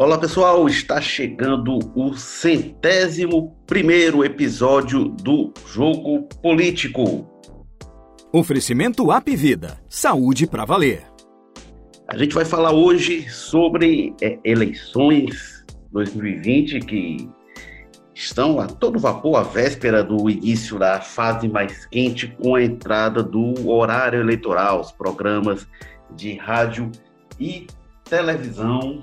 Olá pessoal, está chegando o centésimo primeiro episódio do Jogo Político. Oferecimento App Vida, saúde para valer. A gente vai falar hoje sobre é, eleições 2020 que estão a todo vapor à véspera do início da fase mais quente com a entrada do horário eleitoral, os programas de rádio e televisão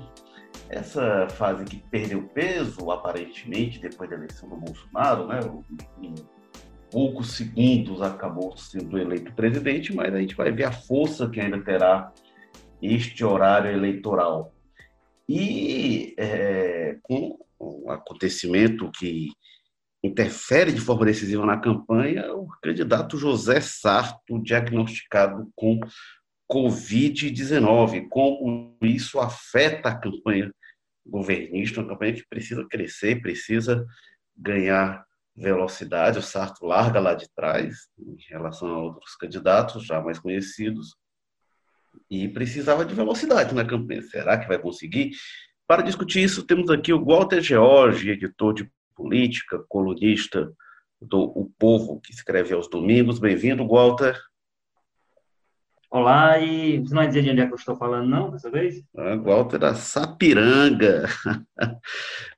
essa fase que perdeu peso, aparentemente, depois da eleição do Bolsonaro, né? Em poucos segundos acabou sendo eleito presidente, mas a gente vai ver a força que ainda terá este horário eleitoral. E é, com um acontecimento que interfere de forma decisiva na campanha, o candidato José Sarto, diagnosticado com Covid-19, como isso afeta a campanha governista, uma campanha que precisa crescer, precisa ganhar velocidade. O Sarto larga lá de trás em relação a outros candidatos já mais conhecidos e precisava de velocidade na campanha. Será que vai conseguir? Para discutir isso, temos aqui o Walter George, editor de política, colunista do O Povo, que escreve aos domingos. Bem-vindo, Walter. Olá, e você não vai dizer de onde é que eu estou falando, não, dessa vez? Ah, Walter da Sapiranga,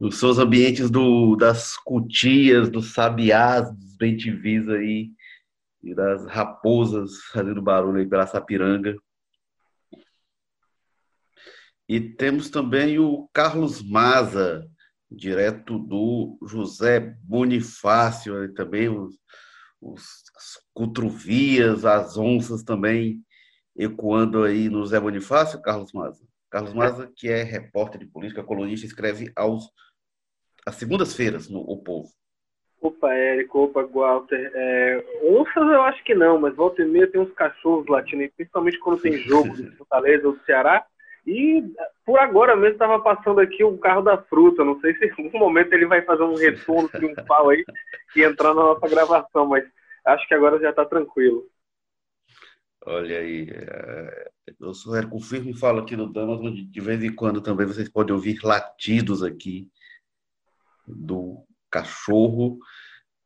nos seus ambientes do, das cutias, dos sabiás, dos bentivis aí, e das raposas fazendo barulho aí pela Sapiranga. E temos também o Carlos Maza, direto do José Bonifácio, também os, os as cutruvias, as onças também ecoando aí no Zé Bonifácio, Carlos Maza. Carlos Maza, que é repórter de política, colunista, escreve aos às segundas-feiras no O Povo. Opa, Érico, opa, Walter. É, onças eu acho que não, mas volta e meia tem uns cachorros latinos, principalmente quando tem jogo de Fortaleza ou do Ceará. E por agora mesmo estava passando aqui o carro da fruta. Não sei se em algum momento ele vai fazer um retorno triunfal aí e entrar na nossa gravação, mas acho que agora já está tranquilo. Olha aí, é, eu sou Érico Firme e falo aqui no Damas, onde de vez em quando também vocês podem ouvir latidos aqui do cachorro.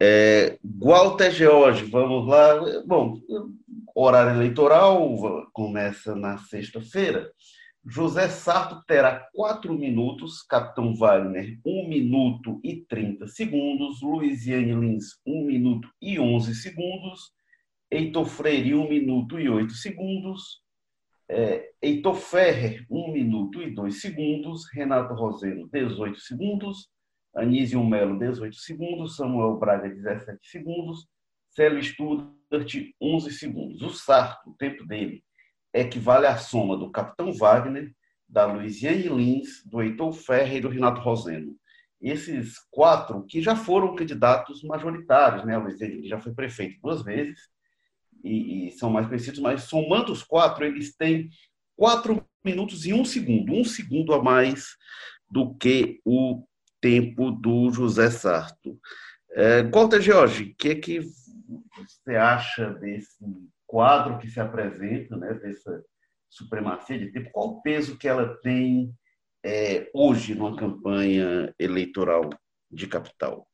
É, Walter George, vamos lá. Bom, horário eleitoral começa na sexta-feira. José Sarto terá quatro minutos, Capitão Wagner, um minuto e trinta segundos, Luiziane Lins, um minuto e onze segundos, Heitor Freire, 1 minuto e 8 segundos. É, Heitor Ferrer, 1 minuto e 2 segundos. Renato Roseno, 18 segundos. Anísio Melo, 18 segundos. Samuel Braga, 17 segundos. Célio Studart, 11 segundos. O Sarto, o tempo dele, equivale à soma do Capitão Wagner, da Luiziane Lins, do Heitor Ferrer e do Renato Roseno. Esses quatro que já foram candidatos majoritários, né? A Luiziane já foi prefeito duas vezes, e, e, são mais conhecidos, mas somando os quatro, eles têm quatro minutos e um segundo, um segundo a mais do que o tempo do José Sarto. É, Walter Jorge, o que é que você acha desse quadro que se apresenta, né, dessa supremacia de tempo? Qual o peso que ela tem é, hoje numa campanha eleitoral de capital?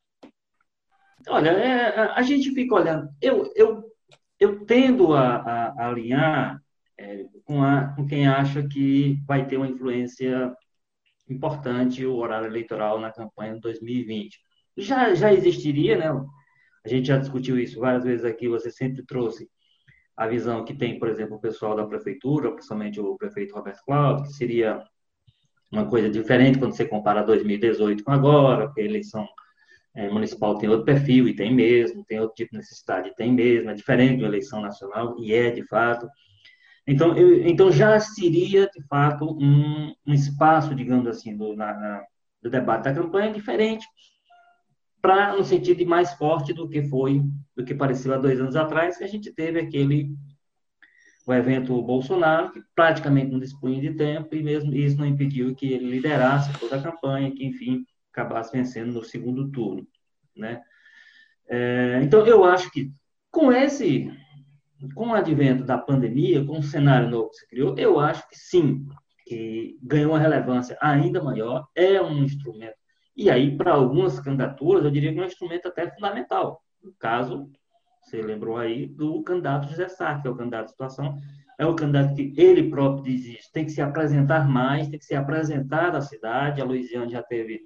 Olha, é, a gente fica olhando. Eu, eu eu tendo a, a, a alinhar é, com, a, com quem acha que vai ter uma influência importante o horário eleitoral na campanha de 2020. Já, já existiria, né? A gente já discutiu isso várias vezes aqui, você sempre trouxe a visão que tem, por exemplo, o pessoal da prefeitura, principalmente o prefeito Roberto Cláudio, que seria uma coisa diferente quando você compara 2018 com agora, porque a eleição é, municipal tem outro perfil, e tem mesmo, tem outro tipo de necessidade, tem mesmo, é diferente de uma eleição nacional, e é de fato. Então, eu, então já seria, de fato, um, um espaço, digamos assim, do, na, na, do debate da campanha diferente, para no sentido de mais forte do que foi, do que pareceu há dois anos atrás, que a gente teve aquele o evento Bolsonaro, que praticamente não dispunha de tempo, e mesmo isso não impediu que ele liderasse toda a campanha, que, enfim, acabasse vencendo no segundo turno, né? É, então, eu acho que com esse, com o advento da pandemia, com o cenário novo que se criou, eu acho que sim, que ganhou uma relevância ainda maior, é um instrumento. E aí, para algumas candidaturas, eu diria que é um instrumento até fundamental. No caso, você lembrou aí do candidato José Sá, que é o candidato de situação, é o candidato que ele próprio diz isso, tem que se apresentar mais, tem que se apresentar à cidade. A Luiziane já teve,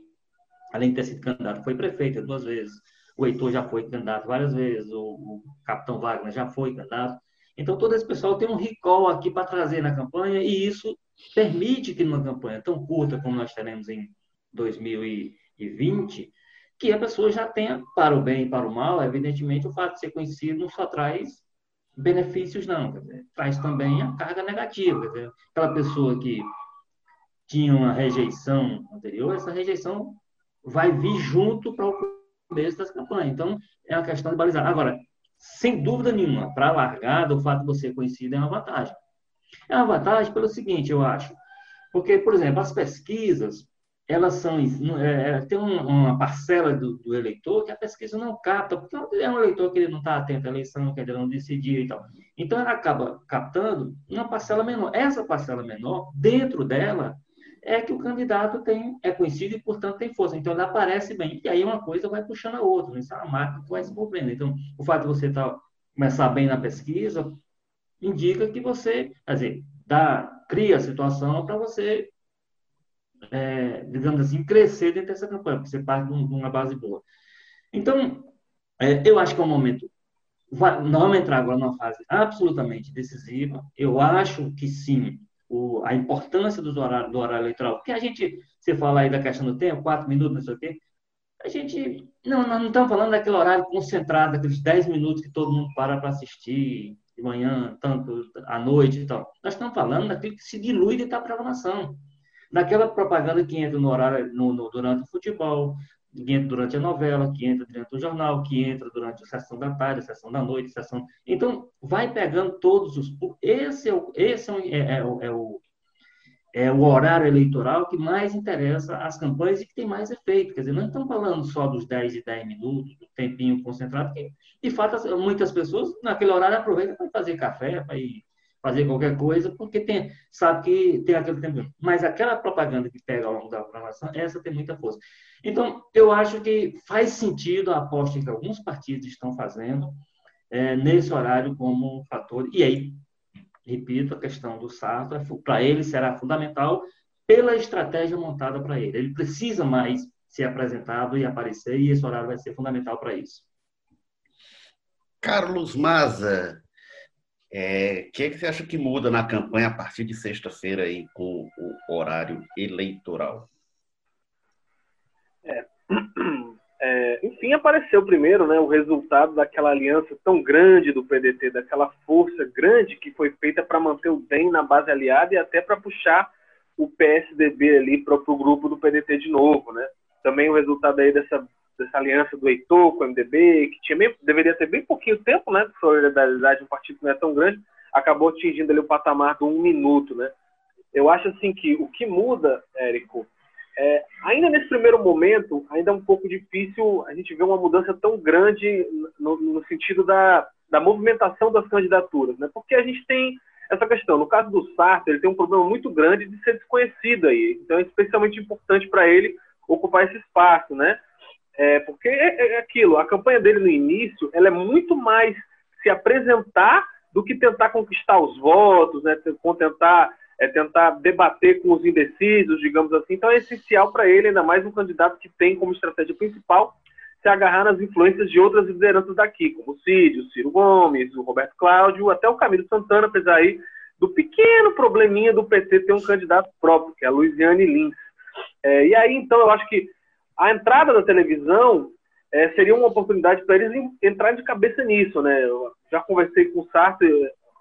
além de ter sido candidato, foi prefeita duas vezes. O Heitor já foi candidato várias vezes, o, o Capitão Wagner já foi candidato. Então, todo esse pessoal tem um recall aqui para trazer na campanha, e isso permite que numa campanha tão curta como nós teremos em 2020, que a pessoa já tenha, para o bem e para o mal, evidentemente, o fato de ser conhecido não só traz benefícios, não, dizer, traz também a carga negativa. Dizer, aquela pessoa que tinha uma rejeição anterior, essa rejeição vai vir junto para o começo das campanhas. Então, é uma questão de balizar. Agora, sem dúvida nenhuma, para a largada, o fato de você ser conhecido é uma vantagem. É uma vantagem pelo seguinte, eu acho. Porque, por exemplo, as pesquisas, elas são. É, é, tem uma parcela do, do, eleitor que a pesquisa não capta, porque é um eleitor que ele não está atento à eleição, que ele não decidiu e tal. Então, ela acaba captando uma parcela menor. Essa parcela menor, dentro dela, é que o candidato tem, é conhecido e, portanto, tem força. Então, ele aparece bem. E aí uma coisa vai puxando a outra. Né? Isso é uma marca que vai se movendo. Então, o fato de você tá, começar bem na pesquisa indica que você, quer dizer, dá, cria a situação para você, é, digamos assim, crescer dentro dessa campanha, porque você parte de, uma base boa. Então, é, eu acho que é um momento vai, não vamos entrar agora numa fase absolutamente decisiva. Eu acho que sim, o, a importância do horário, do horário eleitoral. Porque a gente, você fala aí da questão do tempo, quatro minutos, não sei o quê, a gente, não, nós não estamos falando daquele horário concentrado, daqueles dez minutos que todo mundo para para assistir, de manhã, tanto à noite e tal. Nós estamos falando daquilo que se dilui dentro da programação. Daquela propaganda que entra no horário, no, no, durante o futebol, que entra durante a novela, que entra durante o jornal, que entra durante a sessão da tarde, a sessão da noite, a sessão. Então, vai pegando todos os. Esse é o, esse é, é, é, é, o, é o horário eleitoral que mais interessa às campanhas e que tem mais efeito. Quer dizer, não estamos falando só dos 10 e 10 minutos, do tempinho concentrado, que, de fato, muitas pessoas naquele horário aproveitam para fazer café, para ir fazer qualquer coisa, porque tem, sabe que tem aquele tempo. Mas aquela propaganda que pega ao longo da programação, essa tem muita força. Então, eu acho que faz sentido a aposta que alguns partidos estão fazendo é, nesse horário como fator. E aí, repito, a questão do Sarto, é, para ele será fundamental pela estratégia montada para ele. Ele precisa mais ser apresentado e aparecer, e esse horário vai ser fundamental para isso. Carlos Maza, o é, que, é que você acha que muda na campanha a partir de sexta-feira aí com o horário eleitoral? É, é, enfim, apareceu primeiro né, o resultado daquela aliança tão grande do PDT, daquela força grande que foi feita para manter o DEM na base aliada e até para puxar o PSDB ali para o grupo do PDT de novo. Né? Também o resultado aí dessa dessa aliança do Heitor com o MDB, que tinha bem, deveria ter bem pouquinho tempo, né? Solidariedade, um partido que não é tão grande, acabou atingindo ali o patamar de um minuto, né? Eu acho assim que o que muda, Érico, é, ainda nesse primeiro momento, ainda é um pouco difícil a gente ver uma mudança tão grande no, no sentido da, da movimentação das candidaturas, né? Porque a gente tem essa questão. No caso do Sartre, ele tem um problema muito grande de ser desconhecido aí. Então é especialmente importante para ele ocupar esse espaço, né? É, porque é, é, aquilo, a campanha dele no início, ela é muito mais se apresentar do que tentar conquistar os votos, né? Tentar, é, tentar debater com os indecisos, digamos assim. Então é essencial para ele, ainda mais um candidato que tem como estratégia principal se agarrar nas influências de outras lideranças daqui, como o Cid, o Ciro Gomes, o Roberto Cláudio, até o Camilo Santana, apesar aí do pequeno probleminha do PT ter um candidato próprio, que é a Luiziane Lins. É, e aí, então, eu acho que a entrada da televisão é, seria uma oportunidade para eles entrarem de cabeça nisso, né? Eu já conversei com o Sartre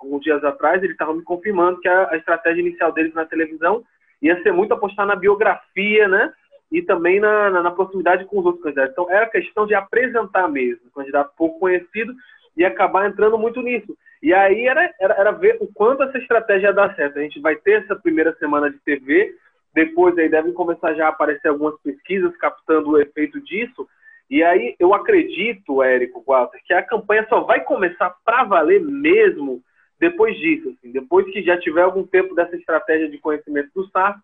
alguns dias atrás, ele estava me confirmando que a, a, estratégia inicial deles na televisão ia ser muito apostar na biografia, né? E também na, na, na proximidade com os outros candidatos. Então, era questão de apresentar mesmo, um candidato pouco conhecido, e acabar entrando muito nisso. E aí era, era, era ver o quanto essa estratégia ia dar certo. A gente vai ter essa primeira semana de TV, depois aí devem começar já a aparecer algumas pesquisas captando o efeito disso. E aí eu acredito, Érico Walter, que a campanha só vai começar para valer mesmo depois disso, assim, depois que já tiver algum tempo dessa estratégia de conhecimento do Sarto,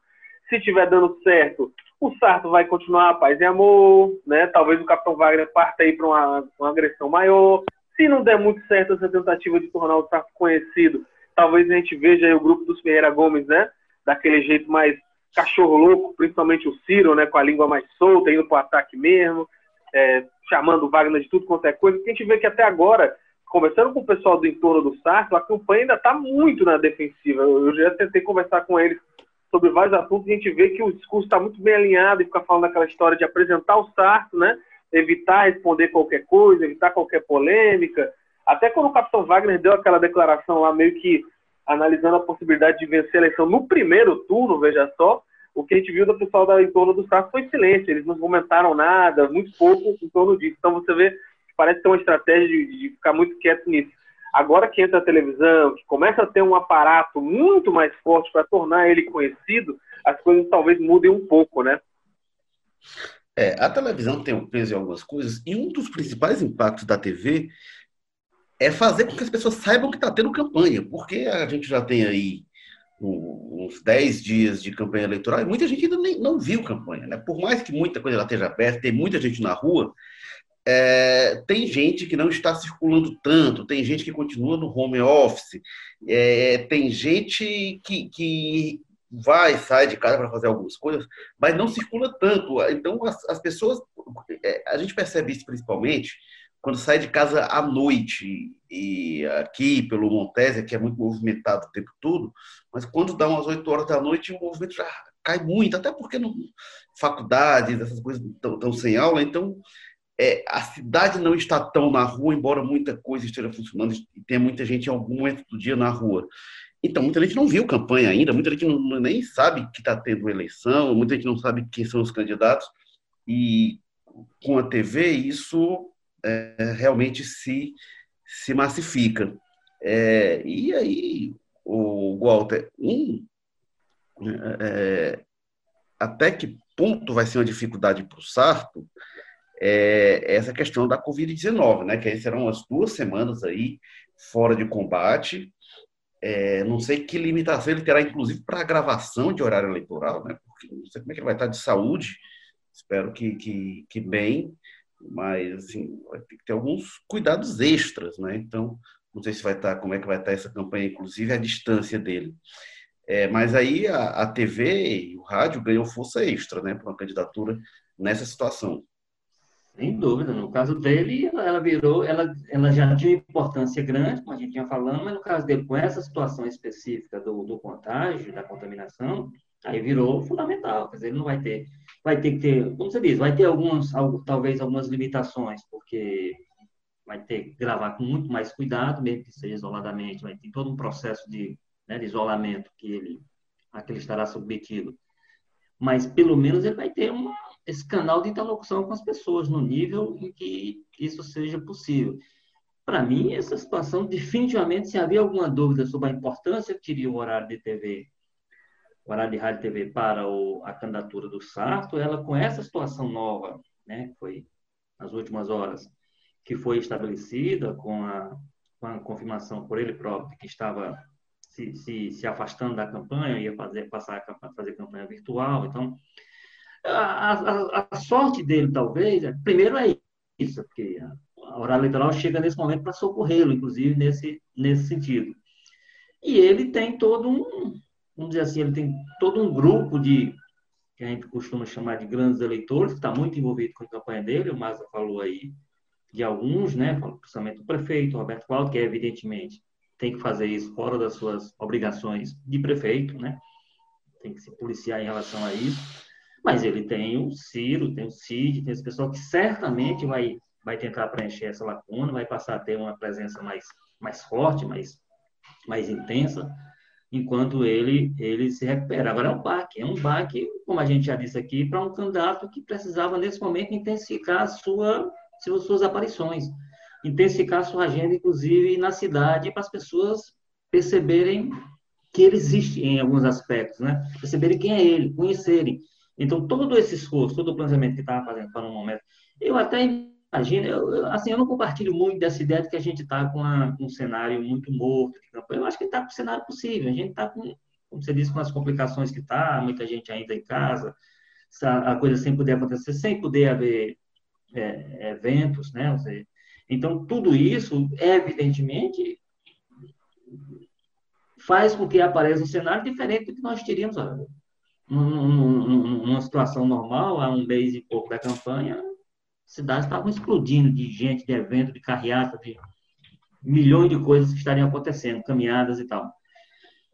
se estiver dando certo, o Sarto vai continuar paz e amor, né? Talvez o Capitão Wagner parta aí para uma, uma agressão maior. Se não der muito certo essa tentativa de tornar o Sarto conhecido, talvez a gente veja o grupo dos Ferreira Gomes, né? Daquele jeito mais cachorro louco, principalmente o Ciro, né? Com a língua mais solta, indo para o ataque mesmo, é, chamando o Wagner de tudo quanto é coisa. Porque a gente vê que até agora, conversando com o pessoal do entorno do Sarto, a campanha ainda está muito na defensiva. Eu já tentei conversar com eles sobre vários assuntos, a gente vê que o discurso está muito bem alinhado e fica falando daquela história de apresentar o Sarto, né? Evitar responder qualquer coisa, evitar qualquer polêmica. Até quando o capitão Wagner deu aquela declaração lá, meio que analisando a possibilidade de vencer a eleição no primeiro turno, veja só, o que a gente viu do pessoal da, em torno do Sarto foi silêncio, eles não comentaram nada, muito pouco em torno disso. Então você vê, parece ter uma estratégia de, de ficar muito quieto nisso. Agora que entra a televisão, que começa a ter um aparato muito mais forte para tornar ele conhecido, as coisas talvez mudem um pouco, né? É, a televisão tem um peso em algumas coisas, e um dos principais impactos da TV é fazer com que as pessoas saibam que está tendo campanha, porque a gente já tem aí uns 10 dias de campanha eleitoral e muita gente ainda nem, não viu campanha. Né? Por mais que muita coisa lá esteja aberta, tem muita gente na rua, é, tem gente que não está circulando tanto, tem gente que continua no home office, é, tem gente que, que vai, sai de casa para fazer algumas coisas, mas não circula tanto. Então, as, as pessoas, é, a gente percebe isso principalmente quando sai de casa à noite, e aqui pelo Montésia, que é muito movimentado o tempo todo, mas quando dá umas 8 horas da noite, o movimento já cai muito, até porque não, faculdades, essas coisas estão sem aula, então é, a cidade não está tão na rua, embora muita coisa esteja funcionando e tenha muita gente em algum momento do dia na rua. Então, muita gente não viu campanha ainda, muita gente não, nem sabe que está tendo eleição, muita gente não sabe quem são os candidatos, e com a TV isso é, realmente se, se massifica. É, e aí, o Walter, um, é, até que ponto vai ser uma dificuldade para o Sarto é, essa questão da Covid-19, né? Que aí serão as duas semanas aí fora de combate. É, não sei que limitação ele terá, inclusive, para a gravação de horário eleitoral, né? Porque não sei como é que ele vai estar de saúde. Espero que, que, que bem, mas assim, vai ter que ter alguns cuidados extras, né? Então, não sei se vai estar, como é que vai estar essa campanha, inclusive a distância dele. É, mas aí a, a TV e o rádio ganhou força extra, né, para uma candidatura nessa situação. Sem dúvida. No caso dele, ela virou, ela, ela já tinha importância grande, como a gente tinha falando, mas no caso dele, com essa situação específica do, do contágio, da contaminação, aí virou fundamental. Quer dizer, ele não vai ter, vai ter que ter, como você diz, vai ter algumas, talvez algumas limitações, porque vai ter que gravar com muito mais cuidado, mesmo que seja isoladamente, vai ter todo um processo de, né, de isolamento que ele, a que ele estará submetido. Mas pelo menos ele vai ter uma esse canal de interlocução com as pessoas, no nível em que isso seja possível. Para mim, essa situação, definitivamente, se havia alguma dúvida sobre a importância que teria o horário de TV, horário de rádio TV para o, a candidatura do Sarto, ela com essa situação nova, né, que foi nas últimas horas, que foi estabelecida com a, com a confirmação por ele próprio que estava se, se, se afastando da campanha, ia fazer, passar a fazer campanha virtual, então a, a, a, sorte dele, talvez, é, primeiro é isso, porque a hora eleitoral chega nesse momento para socorrê-lo, inclusive, nesse, nesse sentido. E ele tem todo um, vamos dizer assim, ele tem todo um grupo de, que a gente costuma chamar de grandes eleitores, que está muito envolvido com a campanha dele, o Maza falou aí de alguns, né, principalmente o prefeito, Roberto Cláudio, que evidentemente tem que fazer isso fora das suas obrigações de prefeito, né, tem que se policiar em relação a isso. Mas ele tem o Ciro, tem o Cid, tem esse pessoal que certamente vai, vai tentar preencher essa lacuna, vai passar a ter uma presença mais, mais forte, mais, mais intensa, enquanto ele, ele se recupera. Agora é um baque, é um baque, como a gente já disse aqui, para um candidato que precisava, nesse momento, intensificar sua, suas aparições, intensificar sua agenda, inclusive na cidade, para as pessoas perceberem que ele existe em alguns aspectos, né? Perceberem quem é ele, conhecerem. Então, todo esse esforço, todo o planejamento que estava fazendo para um momento, eu até imagina, eu, assim, eu não compartilho muito dessa ideia de que a gente está com, com, um cenário muito morto de campanha. Eu acho que está com o cenário possível. A gente está com, como você disse, com as complicações que está, muita gente ainda em casa, a coisa sem poder acontecer, sem poder haver é, eventos, né? Seja, então, tudo isso, evidentemente, faz com que apareça um cenário diferente do que nós teríamos numa situação normal, há um mês e pouco da campanha, cidades estavam explodindo de gente, de evento, de carreata, de milhões de coisas que estariam acontecendo, caminhadas e tal.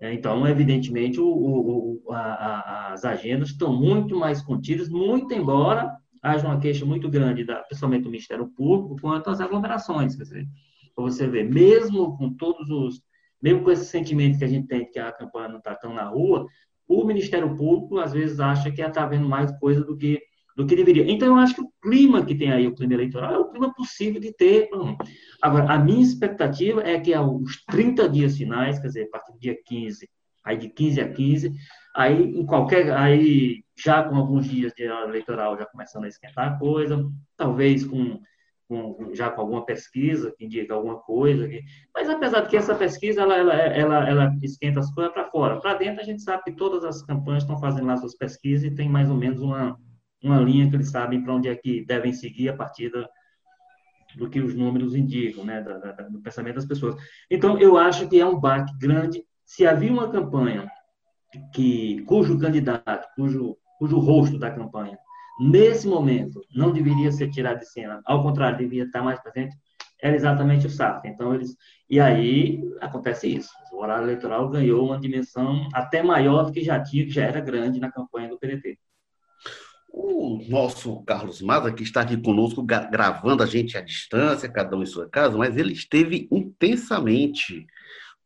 É, então, evidentemente, o, o, a, a, as agendas estão muito mais contidas, muito embora haja uma queixa muito grande, da, principalmente do Ministério Público, quanto às aglomerações. Quer dizer, você ver, mesmo com todos os. Mesmo com esse sentimento que a gente tem que a campanha não está tão na rua, o Ministério Público às vezes acha que está vendo mais coisa do que do que deveria. Então, eu acho que o clima que tem aí, o clima eleitoral, é o clima possível de ter. Agora, a minha expectativa é que aos 30 dias finais, quer dizer, a partir do dia 15, aí de 15 a 15, aí em qualquer, aí já com alguns dias de eleitoral já começando a esquentar a coisa, talvez com, com já com alguma pesquisa que indica alguma coisa, que, mas apesar de que essa pesquisa ela, ela, ela, ela esquenta as coisas para fora, para dentro a gente sabe que todas as campanhas estão fazendo lá suas pesquisas e tem mais ou menos uma uma linha que eles sabem para onde é que devem seguir a partir da, do que os números indicam, né, da, da, do pensamento das pessoas. Então, eu acho que é um baque grande. Se havia uma campanha que cujo candidato, cujo, cujo rosto da campanha, nesse momento, não deveria ser tirado de cena, ao contrário, deveria estar mais presente, era exatamente o SAF. Então, eles. E aí acontece isso. O horário eleitoral ganhou uma dimensão até maior do que já tinha, que já era grande na campanha do PDT. O nosso Carlos Maza, que está aqui conosco, gravando a gente à distância, cada um em sua casa, mas ele esteve intensamente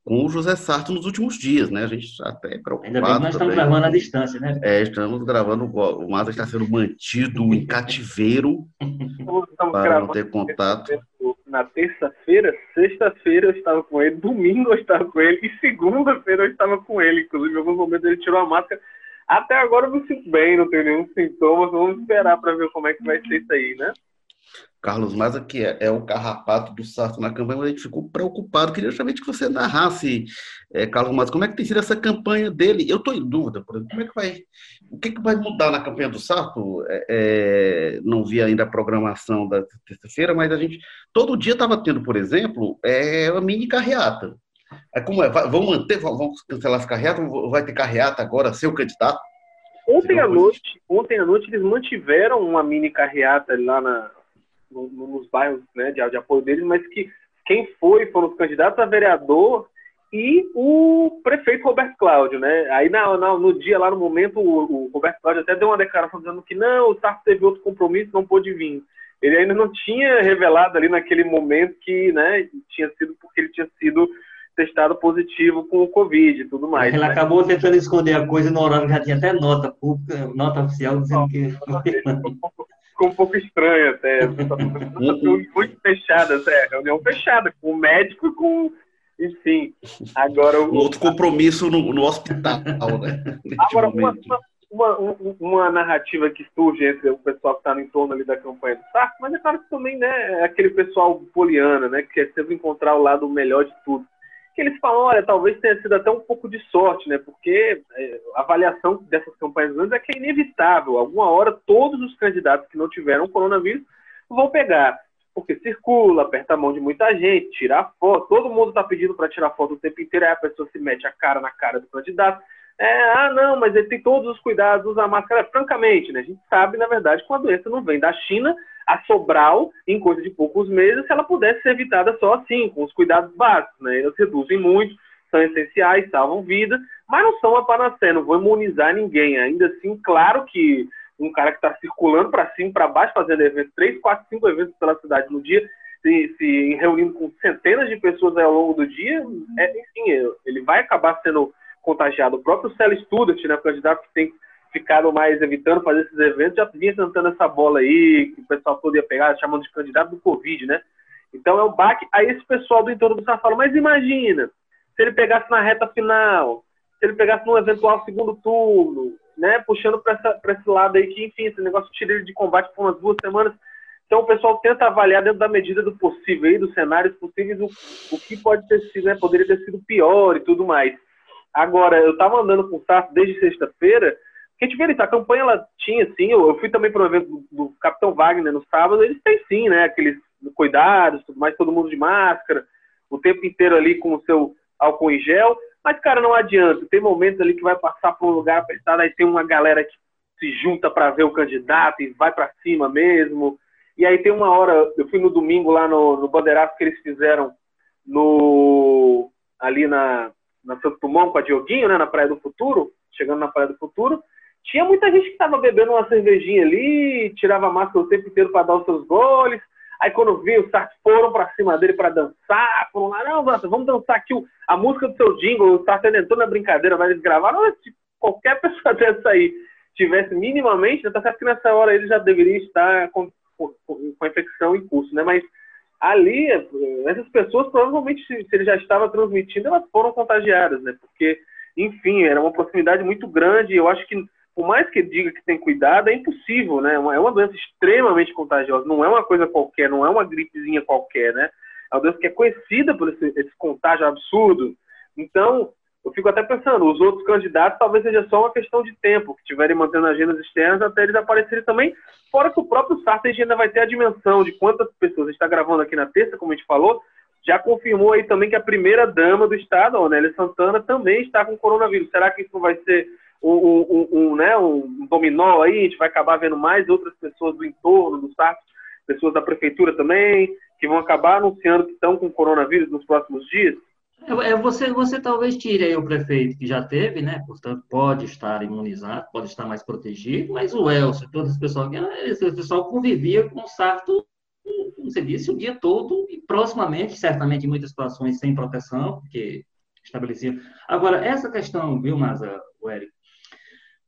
com o José Sarto nos últimos dias, né? A gente está até preocupado. Ainda bem que nós estamos gravando à distância, né? É, estamos gravando. O Maza está sendo mantido em cativeiro para não ter contato. Na terça-feira, sexta-feira eu estava com ele, domingo eu estava com ele e segunda-feira eu estava com ele. Inclusive, em alguns momentos ele tirou a máscara até agora eu me sinto bem, não tenho nenhum sintoma. Vamos esperar para ver como é que vai ser isso aí, né? Carlos Maza, que é, é, o carrapato do Sarto na campanha, mas a gente ficou preocupado. Queria justamente que você narrasse, é, Carlos Maza, como é que tem sido essa campanha dele. Eu estou em dúvida, por exemplo, como é que vai. O que, que vai mudar na campanha do Sarto? É, é não vi ainda a programação da terça-feira, mas a gente. Todo dia estava tendo, por exemplo, é, uma mini carreata. É como é? Vão manter, vão cancelar as carreatas? Vai ter carreata agora, seu candidato? Ontem à noite, ontem à noite eles mantiveram uma mini carreata lá na, no, nos bairros né, de, de, apoio deles, mas que quem foi foram os candidatos a vereador e o prefeito Roberto Cláudio, né? Aí na, na, no dia lá no momento o, o, Roberto Cláudio até deu uma declaração dizendo que não, o Sarto teve outro compromisso, não pôde vir. Ele ainda não tinha revelado ali naquele momento que, né, tinha sido porque ele tinha sido testado positivo com o Covid e tudo mais. Ele né? acabou tentando esconder a coisa no horário que já tinha até nota pública, nota oficial dizendo que. Ficou um pouco estranho até. muito fechada, é, reunião fechada, com o médico e com. Enfim. Agora. Outro compromisso no, no hospital, né? Agora, uma, uma, uma, uma, narrativa que surge entre o pessoal que está no entorno ali da campanha do Sarco, mas é claro que também né, é aquele pessoal poliana, né, que quer sempre encontrar o lado melhor de tudo eles falam, olha, talvez tenha sido até um pouco de sorte, né? Porque é, a avaliação dessas campanhas antes é que é inevitável. Alguma hora, todos os candidatos que não tiveram coronavírus vão pegar. Porque circula, aperta a mão de muita gente, tira foto. Todo mundo está pedindo para tirar foto o tempo inteiro, aí a pessoa se mete a cara na cara do candidato. É, ah, não, mas ele tem todos os cuidados, usa máscara. Francamente, né? A gente sabe, na verdade, que a doença não vem da China, a Sobral, em coisa de poucos meses, se ela pudesse ser evitada só assim, com os cuidados básicos. Né? Eles reduzem muito, são essenciais, salvam vida, mas não são a panacea, não vão imunizar ninguém. Ainda assim, claro que um cara que está circulando para cima, para baixo, fazendo eventos, três, quatro, cinco eventos pela cidade no dia, se, se reunindo com centenas de pessoas ao longo do dia, é, enfim, ele vai acabar sendo contagiado. O próprio Célio Student, né, candidato que tem ficaram mais evitando fazer esses eventos, já vinha tentando essa bola aí, que o pessoal todo ia pegar, chamando de candidato do Covid, né? Então é um baque. Aí esse pessoal do entorno do Sá fala, mas imagina, se ele pegasse na reta final, se ele pegasse num eventual segundo turno, né? Puxando para esse lado aí que, enfim, esse negócio tira ele de combate por umas duas semanas. Então o pessoal tenta avaliar dentro da medida do possível, aí, dos cenários possíveis, o, o que pode ter sido, né, poderia ter sido pior e tudo mais. Agora, eu estava andando com o Sarto desde sexta-feira, que a gente vê isso, a campanha ela tinha, sim, eu, eu fui também para um evento do, do, Capitão Wagner no sábado, eles têm sim, né, aqueles cuidados, tudo mais, todo mundo de máscara, o tempo inteiro ali com o seu álcool em gel, mas, cara, não adianta, tem momentos ali que vai passar por um lugar apertado, aí tem uma galera que se junta para ver o candidato e vai para cima mesmo, e aí tem uma hora, eu fui no domingo lá no, no Bandeiraço que eles fizeram no ali na, na Santo Dumont com a Dioguinho, né, na Praia do Futuro, chegando na Praia do Futuro, tinha muita gente que estava bebendo uma cervejinha ali, tirava a máscara o tempo inteiro para dar os seus goles. Aí quando vi, os Sartre foram para cima dele para dançar, foram lá, não, vamos dançar aqui a música do seu jingle, o Sartre entrou na brincadeira, mas eles gravaram, se qualquer pessoa dessa aí tivesse minimamente, tá certo que nessa hora ele já deveria estar com, com, com a infecção em curso, né? Mas ali, essas pessoas provavelmente, se, ele já estava transmitindo, elas foram contagiadas, né? Porque, enfim, era uma proximidade muito grande, eu acho que por mais que diga que tem cuidado, é impossível, né? É uma doença extremamente contagiosa, não é uma coisa qualquer, não é uma gripezinha qualquer, né? É uma doença que é conhecida por esse, esse contágio absurdo. Então, eu fico até pensando, os outros candidatos talvez seja só uma questão de tempo, que estiverem mantendo agendas externas até eles aparecerem também, fora que o próprio Sartre ainda vai ter a dimensão de quantas pessoas, a gente está gravando aqui na terça, como a gente falou, já confirmou aí também que a primeira dama do estado, a Onélia Santana, também está com coronavírus. Será que isso vai ser um, um, um, né, um dominó aí, a gente vai acabar vendo mais outras pessoas do entorno do SARS, pessoas da prefeitura também, que vão acabar anunciando que estão com coronavírus nos próximos dias? É, é você, você talvez tire aí o prefeito que já teve, né? Portanto, pode estar imunizado, pode estar mais protegido, mas o Elcio, todo esse pessoal, esse pessoal convivia com o Sarto, como você disse, o dia todo e proximamente, certamente em muitas situações sem proteção, porque estabelecia. Agora, essa questão, viu, Maza, o Érico,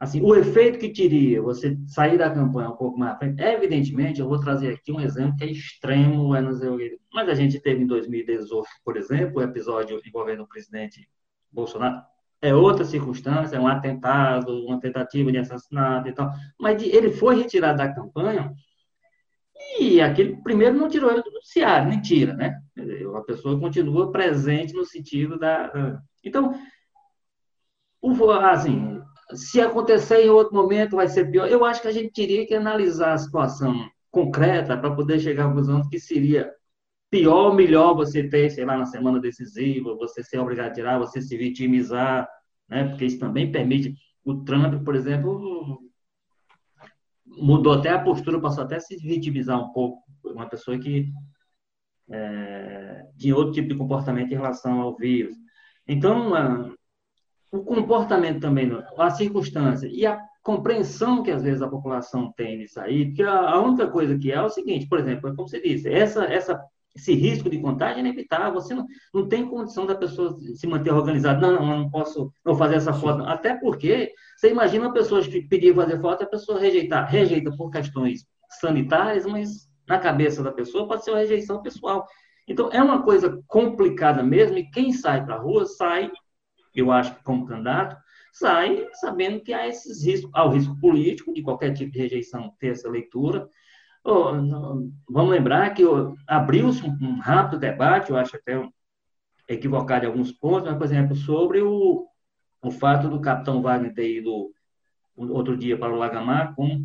assim, o efeito que teria você sair da campanha um pouco mais à frente, evidentemente, eu vou trazer aqui um exemplo que é extremo, é mas a gente teve em 2018, por exemplo, o episódio envolvendo o presidente Bolsonaro, é outra circunstância, é um atentado, uma tentativa de assassinato e tal, mas ele foi retirado da campanha e aquele primeiro não tirou ele do noticiário, nem tira, né? A pessoa continua presente no sentido da. Então, assim, se acontecer em outro momento, vai ser pior. Eu acho que a gente teria que analisar a situação concreta para poder chegar à conclusão que seria pior ou melhor você ter, sei lá, na semana decisiva, você ser obrigado a tirar, você se vitimizar, né? Porque isso também permite. O Trump, por exemplo, mudou até a postura, passou até a se vitimizar um pouco. Uma pessoa que é, tinha outro tipo de comportamento em relação ao vírus. Então, o comportamento também, a circunstância e a compreensão que às vezes a população tem nisso aí, porque a, a única coisa que é, é o seguinte, por exemplo, é como você disse, essa, essa, esse risco de contágio é inevitável, você não, não tem condição da pessoa se manter organizada, não, não, não posso não fazer essa foto, até porque você imagina uma pessoa que pedir fazer foto, a pessoa rejeitar, rejeita por questões sanitárias, mas na cabeça da pessoa pode ser uma rejeição pessoal. Então, é uma coisa complicada mesmo, e quem sai para a rua sai eu acho que como candidato, sai sabendo que há esses riscos, há o risco político de qualquer tipo de rejeição ter essa leitura. Oh, vamos lembrar que abriu-se um, rápido debate, eu acho até equivocado em alguns pontos, mas, por exemplo, sobre o, o fato do capitão Wagner ter ido outro dia para o Lagamar com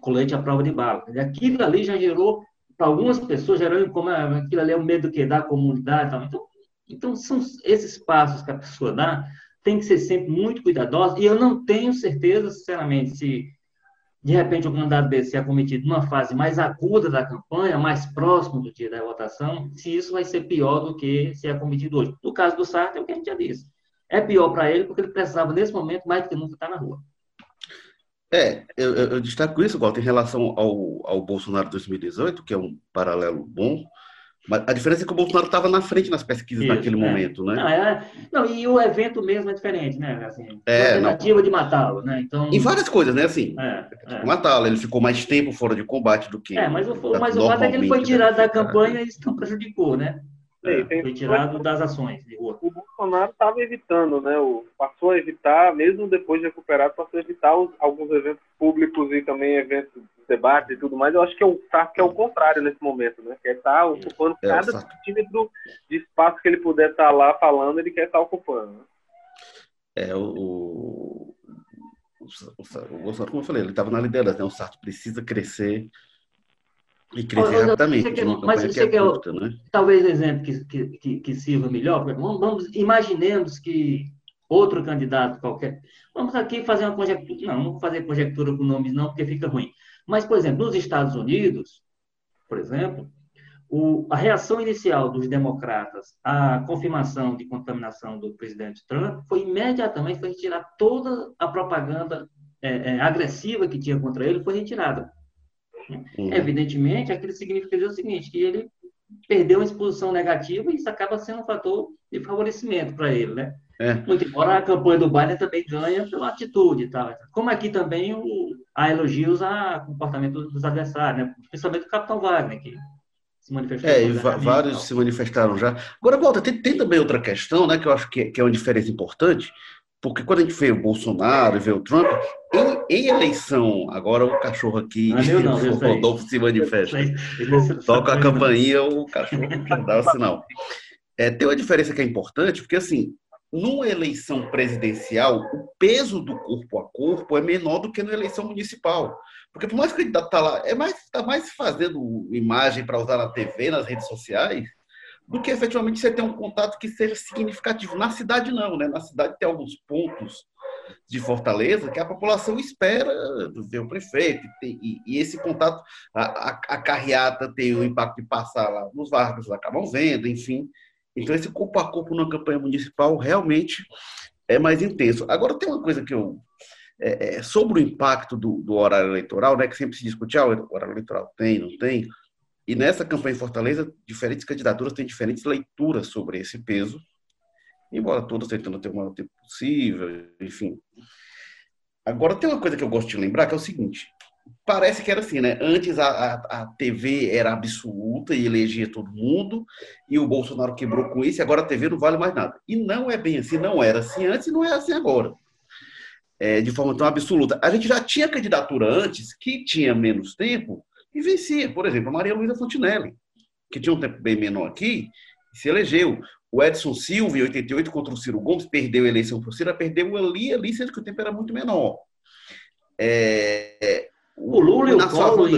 colete à prova de bala. Aquilo ali já gerou, para algumas pessoas, gerando como ah, aquilo ali é o medo que dá à comunidade. Então, então, são esses passos que a pessoa dá, tem que ser sempre muito cuidadosa, e eu não tenho certeza, sinceramente, se de repente o candidato desse é cometido numa fase mais aguda da campanha, mais próximo do dia da votação, se isso vai ser pior do que se é cometido hoje. No caso do Sartre, é o que a gente já disse. É pior para ele porque ele precisava, nesse momento, mais do que nunca estar na rua. É, eu, eu destaco isso, Walter, em relação ao, ao Bolsonaro 2018, que é um paralelo bom, mas a diferença é que o Bolsonaro estava na frente nas pesquisas Isso, naquele é. momento, né? Não, é, não, e o evento mesmo é diferente, né? Assim, é, a tentativa de matá-lo, né? Então, em várias coisas, né? Assim, é, é. matá-lo, ele ficou mais tempo fora de combate do que. É, mas o, mas o fato é que ele foi tirado da campanha e isso não prejudicou, né? É, foi tirado das ações de rua. O Bolsonaro estava evitando, né? O, passou a evitar, mesmo depois de recuperado, passou a evitar os, alguns eventos públicos e também eventos de debate e tudo mais. Eu acho que é o Sarto que é o contrário nesse momento, né? Quer estar tá ocupando é, cada centímetro de espaço que ele puder estar tá lá falando, ele quer estar tá ocupando. Né? É, o, o, o, Bolsonaro, como eu falei, ele estava na liderança, né? O Sarto precisa crescer e crescer rapidamente. Quer, mas você quer, curta, né? talvez exemplo que, que, que, sirva melhor. Vamos, imaginemos que outro candidato qualquer. Vamos aqui fazer uma conjectura. Não, não vou fazer conjectura com nomes, não, porque fica ruim. Mas, por exemplo, nos Estados Unidos, por exemplo, o, a reação inicial dos democratas à confirmação de contaminação do presidente Trump foi imediatamente foi retirar toda a propaganda é, é, agressiva que tinha contra ele, foi retirada. Uhum. Evidentemente, aquilo significa o seguinte, que ele perdeu uma exposição negativa e isso acaba sendo um fator de favorecimento para ele, né? É. Muito embora a campanha do Biden também ganha pela atitude tal. Como aqui também o, há elogios ao comportamento dos adversários, né? principalmente do Capitão Wagner, que se manifestou. É, e vários se manifestaram já. Agora, Walter, tem, tem, também outra questão, né, que eu acho que, que é uma diferença importante, porque quando a gente vê o Bolsonaro e vê o Trump, em, eleição, agora o cachorro aqui, ah, não, o Rodolfo se manifesta. Toca a campainha, o cachorro já dá o sinal. É, tem uma diferença que é importante, porque assim, numa eleição presidencial, o peso do corpo a corpo é menor do que na eleição municipal. Porque por mais que o candidato está lá, é mais, está mais fazendo imagem para usar na TV, nas redes sociais, do que efetivamente você ter um contato que seja significativo. Na cidade, não, né? Na cidade tem alguns pontos de Fortaleza que a população espera ver o prefeito. E, e, esse contato, a, a, a, carreata tem o impacto de passar lá nos Vargas, acabam vendo, enfim. Então, esse corpo a corpo na campanha municipal realmente é mais intenso. Agora, tem uma coisa que eu. É, é, sobre o impacto do, do, horário eleitoral, né, que sempre se discute, ah, o horário eleitoral tem, não tem. E nessa campanha em Fortaleza, diferentes candidaturas têm diferentes leituras sobre esse peso, embora todas tentando ter o maior tempo possível, enfim. Agora, tem uma coisa que eu gosto de lembrar, que é o seguinte: parece que era assim, né? Antes a, a, a, TV era absoluta e elegia todo mundo, e o Bolsonaro quebrou com isso, e agora a TV não vale mais nada. E não é bem assim, não era assim antes e não é assim agora. É, de forma tão absoluta. A gente já tinha candidatura antes que tinha menos tempo e vencia. Por exemplo, a Maria Luísa Fontinelli, que tinha um tempo bem menor aqui, se elegeu. O Edson Silva, em 88, contra o Ciro Gomes, perdeu a eleição para o Ciro, perdeu ali, ali, sendo que o tempo era muito menor. É, o Lula e o Collor,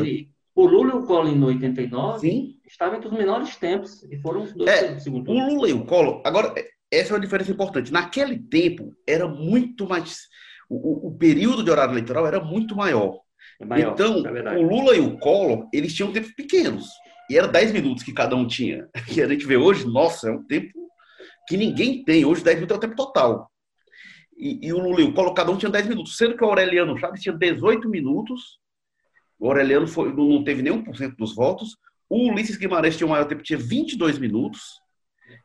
o Lula e o Collor em 89 Sim. estavam entre os menores tempos e foram os dois é, segundos. O Lula e o Collor, agora, essa é uma diferença importante. Naquele tempo, era muito mais. O, o período de horário eleitoral era muito maior. É maior então, é o Lula e o Collor, eles tinham tempos pequenos. E era 10 minutos que cada um tinha. E a gente vê hoje, nossa, é um tempo que ninguém tem. Hoje, 10 minutos é o tempo total. E, e o Lula o Collor, cada um tinha 10 minutos. Sendo que o Aureliano Chaves tinha 18 minutos o Aureliano foi, não teve nem 1% dos votos. O Ulisses Guimarães tinha o maior tempo, tinha 22 minutos.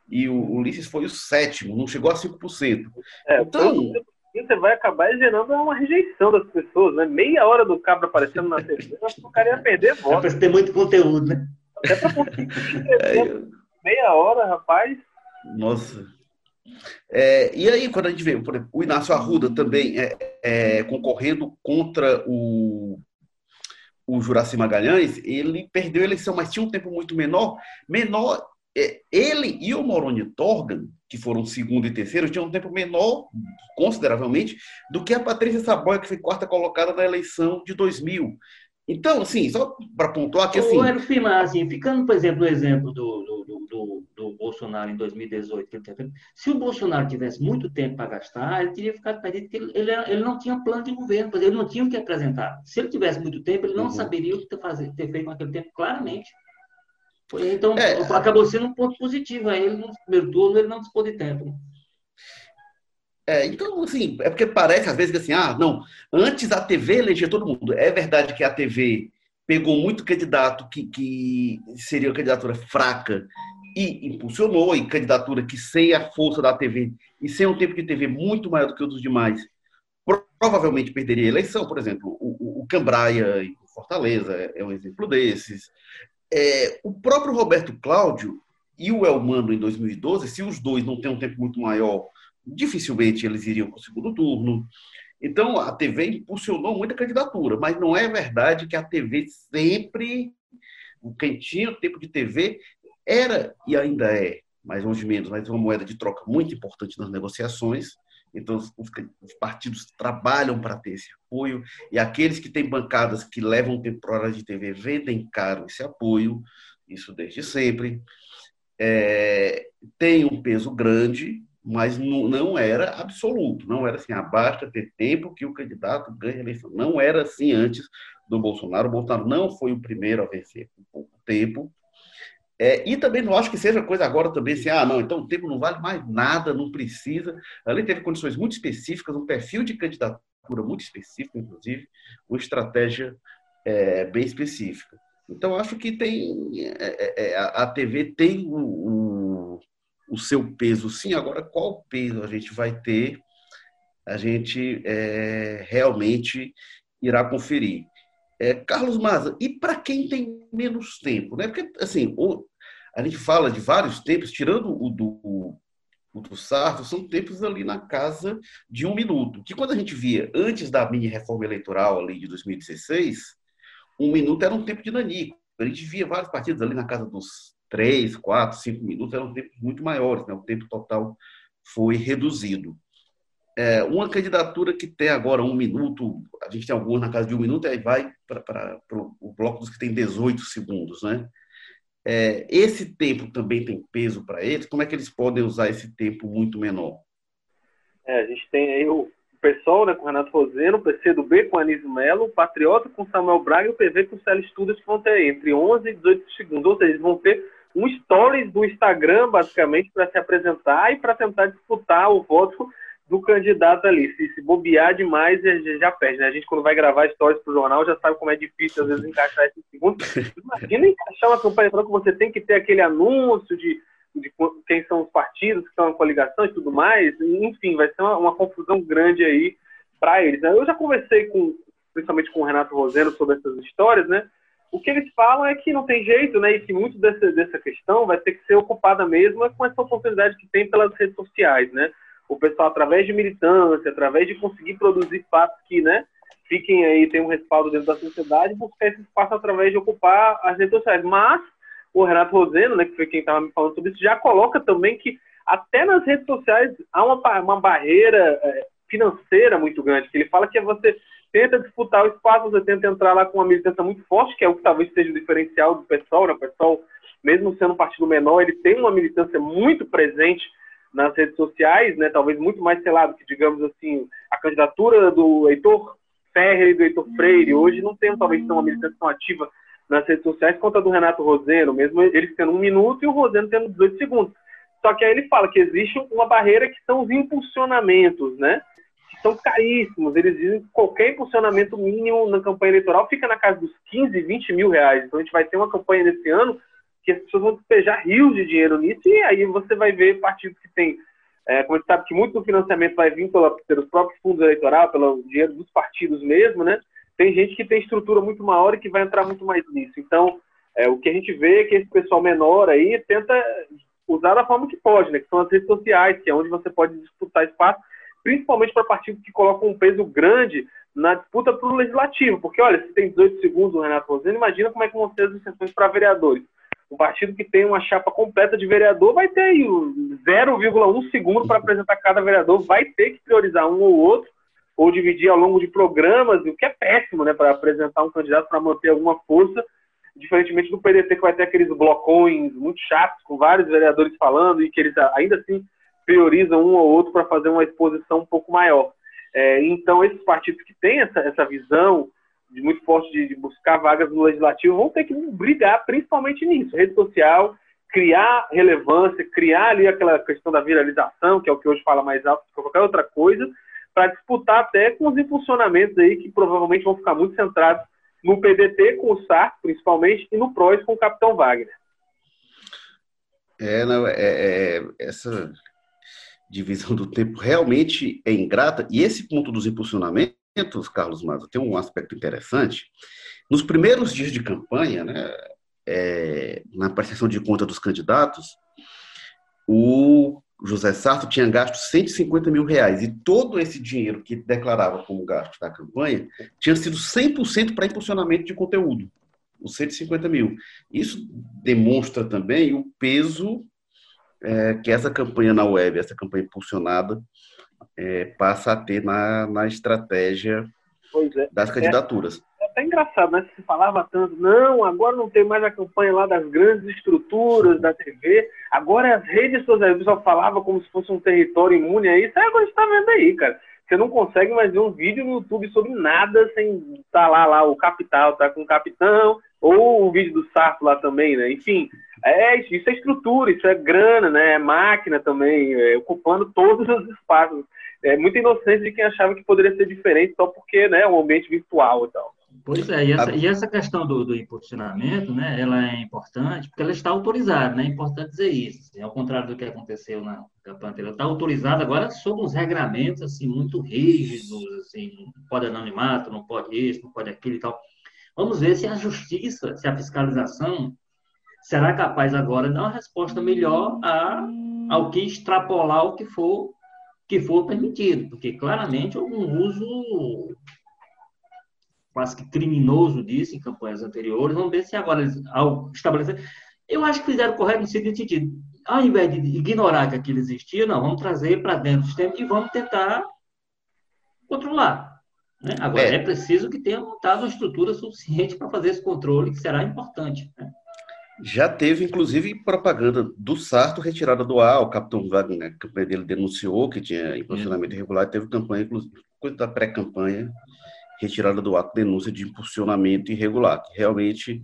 E o Ulisses foi o sétimo, não chegou a 5%. É, então. Você vai acabar gerando uma rejeição das pessoas, né? Meia hora do cabra aparecendo na TV, acho que o cara ia perder voto. É ter muito conteúdo, né? Até pra conseguir. é, meia hora, rapaz. Nossa. É, e aí, quando a gente vê, por exemplo, o Inácio Arruda também é, é, concorrendo contra o o Juraci Magalhães, ele perdeu a eleição, mas tinha um tempo muito menor. Menor, é, ele e o Moroni Torgan, que foram segundo e terceiro, tinham um tempo menor, consideravelmente, do que a Patrícia Saboia, que foi quarta colocada na eleição de 2000. Então, assim, só para pontuar que assim. Ô, Firma, assim, ficando, por exemplo, o exemplo do, do, do, Bolsonaro em 2018, que ele se o Bolsonaro tivesse muito tempo para gastar, ele teria ficado perdido, porque ele, ele, ele, não tinha plano de governo, ele não tinha o que apresentar. Se ele tivesse muito tempo, ele não uhum. saberia o que ter, fazer, ter feito com aquele tempo, claramente. Então, é, acabou sendo um ponto positivo. Aí ele, no primeiro turno, ele não dispôs de tempo. É, então, assim, é porque parece às vezes que assim, ah, não, antes a TV elegia todo mundo. É verdade que a TV pegou muito candidato que, que seria uma candidatura fraca e impulsionou, e candidatura que sem a força da TV e sem um tempo de TV muito maior do que o dos demais, provavelmente perderia a eleição. Por exemplo, o, o Cambraia em Fortaleza é um exemplo desses. É, o próprio Roberto Cláudio, e o Elmano em 2012, se os dois não têm um tempo muito maior, dificilmente eles iriam para o segundo turno. Então, a TV impulsionou muita candidatura, mas não é verdade que a TV sempre, quem tinha o tempo de TV, era e ainda é, mais ou menos, mas uma moeda de troca muito importante nas negociações. Então, os, os partidos trabalham para ter esse apoio, e aqueles que têm bancadas que levam tempo para hora de TV vendem caro esse apoio, isso desde sempre. É, tem um peso grande, mas não, não, era absoluto, não era assim, ah, ter tempo que o candidato ganhe a eleição. Não era assim antes do Bolsonaro. O Bolsonaro não foi o primeiro a vencer com pouco tempo, é, e também não acho que seja coisa agora também assim, ah, não, então o tempo não vale mais nada, não precisa. Ali teve condições muito específicas, um perfil de candidatura muito específico, inclusive, uma estratégia é, bem específica. Então, acho que tem é, é, é a TV tem o, o, o, seu peso, sim. Agora, qual peso a gente vai ter, a gente é, realmente irá conferir. É, Carlos Maza, e para quem tem menos tempo? Né? Porque, assim, o, a gente fala de vários tempos, tirando o do, o do Sarto, são tempos ali na casa de um minuto. Que quando a gente via, antes da mini-reforma eleitoral ali de 2016, um minuto era um tempo de nanico. A gente via vários partidos ali na casa dos três, quatro, cinco minutos, eram tempos muito maiores, né? o tempo total foi reduzido é, uma candidatura que tem agora um minuto, a gente tem alguns na casa de um minuto, aí vai para o bloco dos que tem 18 segundos, né? É, esse tempo também tem peso para eles? Como é que eles podem usar esse tempo muito menor? É, a gente tem aí o pessoal né, com Renato Roseno, o PCdoB com Anísio Melo, o Patriota com Samuel Braga e o PV com Célio Estudas, que vão ter entre 11 e 18 segundos. Ou seja, eles vão ter um stories do Instagram, basicamente, para se apresentar e para tentar disputar o voto do candidato ali. Se, se bobear demais, já, já perde. Né? A gente, quando vai gravar histórias para o jornal, já sabe como é difícil, às vezes, encaixar esse segundo. Imagina encaixar uma campanha eleitoral que você tem que ter aquele anúncio de, de quem são os partidos, que estão na coligação e tudo mais. Enfim, vai ser uma, uma confusão grande aí para eles. Né? Eu já conversei com, principalmente com o Renato Roseno sobre essas histórias, né? O que eles falam é que não tem jeito, né? E que muito dessa, dessa questão vai ter que ser ocupada mesmo com essa oportunidade que tem pelas redes sociais, né? O pessoal, através de militância, através de conseguir produzir fatos que, né, fiquem aí, tenham um respaldo dentro da sociedade, buscar esse espaço através de ocupar as redes sociais. Mas o Renato Roseno, né, que foi quem estava me falando sobre isso, já coloca também que até nas redes sociais há uma, uma barreira é, financeira muito grande, que ele fala que é você tenta disputar o espaço, você tenta entrar lá com uma militância muito forte, que é o que talvez seja o diferencial do pessoal, né? o pessoal, mesmo sendo um partido menor, ele tem uma militância muito presente nas redes sociais, né, talvez muito mais selado que, digamos assim, a candidatura do Heitor Ferrer e do Heitor Freire. Hoje não tem, talvez, uma militação ativa nas redes sociais quanto a do Renato Roseno, mesmo eles tendo um minuto e o Roseno tendo 18 segundos. Só que aí ele fala que existe uma barreira que são os impulsionamentos, né? Que são caríssimos. Eles dizem que qualquer impulsionamento mínimo na campanha eleitoral fica na casa dos 15, 20 mil reais. Então a gente vai ter uma campanha nesse ano que as pessoas vão despejar rios de dinheiro nisso, e aí você vai ver partidos que têm, é, como a gente sabe que muito do financiamento vai vir pela, pelos próprios fundos eleitorais, pelo dinheiro dos partidos mesmo, né? Tem gente que tem estrutura muito maior e que vai entrar muito mais nisso. Então, é, o que a gente vê é que esse pessoal menor aí tenta usar da forma que pode, né? Que são as redes sociais, que é onde você pode disputar espaço, principalmente para partidos que colocam um peso grande na disputa para o legislativo. Porque, olha, se tem 18 segundos o Renato Rosendo, imagina como é que vão ser as sessões para vereadores. Um partido que tem uma chapa completa de vereador vai ter aí 0,1 segundo para apresentar cada vereador, vai ter que priorizar um ou outro, ou dividir ao longo de programas, o que é péssimo, né, para apresentar um candidato para manter alguma força, diferentemente do PDT que vai ter aqueles blocões muito chatos, com vários vereadores falando, e que eles ainda assim priorizam um ou outro para fazer uma exposição um pouco maior. É, então, esses partidos que têm essa, essa visão de muito forte de, de, buscar vagas no legislativo vão ter que brigar principalmente nisso, rede social, criar relevância, criar ali aquela questão da viralização, que é o que hoje fala mais alto que qualquer outra coisa, para disputar até com os impulsionamentos aí que provavelmente vão ficar muito centrados no PDT com o SAR, principalmente, e no PROS com o Capitão Wagner. É, não, é, é, essa divisão do tempo realmente é ingrata, e esse ponto dos impulsionamentos Carlos Maza, tem um aspecto interessante. Nos primeiros dias de campanha, né, é, na prestação de conta dos candidatos, o José Sarto tinha gasto 150 mil reais e todo esse dinheiro que declarava como gasto da campanha tinha sido 100% para impulsionamento de conteúdo, os 150 mil. Isso demonstra também o peso é, que essa campanha na web, essa campanha impulsionada, é, passa a ter na, na estratégia é. das candidaturas. É, é até engraçado, né? Se falava tanto, não, agora não tem mais a campanha lá das grandes estruturas da TV, agora as redes sociais, o pessoal falava como se fosse um território imune a isso, aí agora a gente tá vendo aí, cara. Você não consegue mais ver um vídeo no YouTube sobre nada sem estar tá lá, lá o Capital, tá com o Capitão, ou o vídeo do Sarto lá também, né? Enfim, é, isso é estrutura, isso é grana, né? É máquina também, é, ocupando todos os espaços é muita inocência de quem achava que poderia ser diferente só porque né, é um ambiente virtual e tal. Pois é, e essa, e essa questão do, do impulsionamento, né, ela é importante porque ela está autorizada, né? É importante dizer isso. Assim, ao contrário do que aconteceu na campanha anterior, está autorizada agora sob uns regramentos assim, muito rígidos, assim, não pode anonimato, não pode isso, não pode aquilo e tal. Vamos ver se a justiça, se a fiscalização será capaz agora de dar uma resposta melhor a, ao que extrapolar o que for que for permitido, porque claramente houve um uso quase que criminoso disso em campanhas anteriores. Vamos ver se agora eles, ao estabelecer. Eu acho que fizeram correto no seguinte sentido: ao invés de ignorar que aquilo existia, não, vamos trazer para dentro do sistema e vamos tentar controlar. Né? Agora, é. é preciso que tenha montado uma estrutura suficiente para fazer esse controle, que será importante. Né? Já teve, inclusive, propaganda do Sarto retirada do ar. O Capitão Wagner, a campanha dele denunciou que tinha impulsionamento uhum. irregular. Teve campanha, inclusive, coisa da pré-campanha, retirada do ar, denúncia de impulsionamento irregular. Que realmente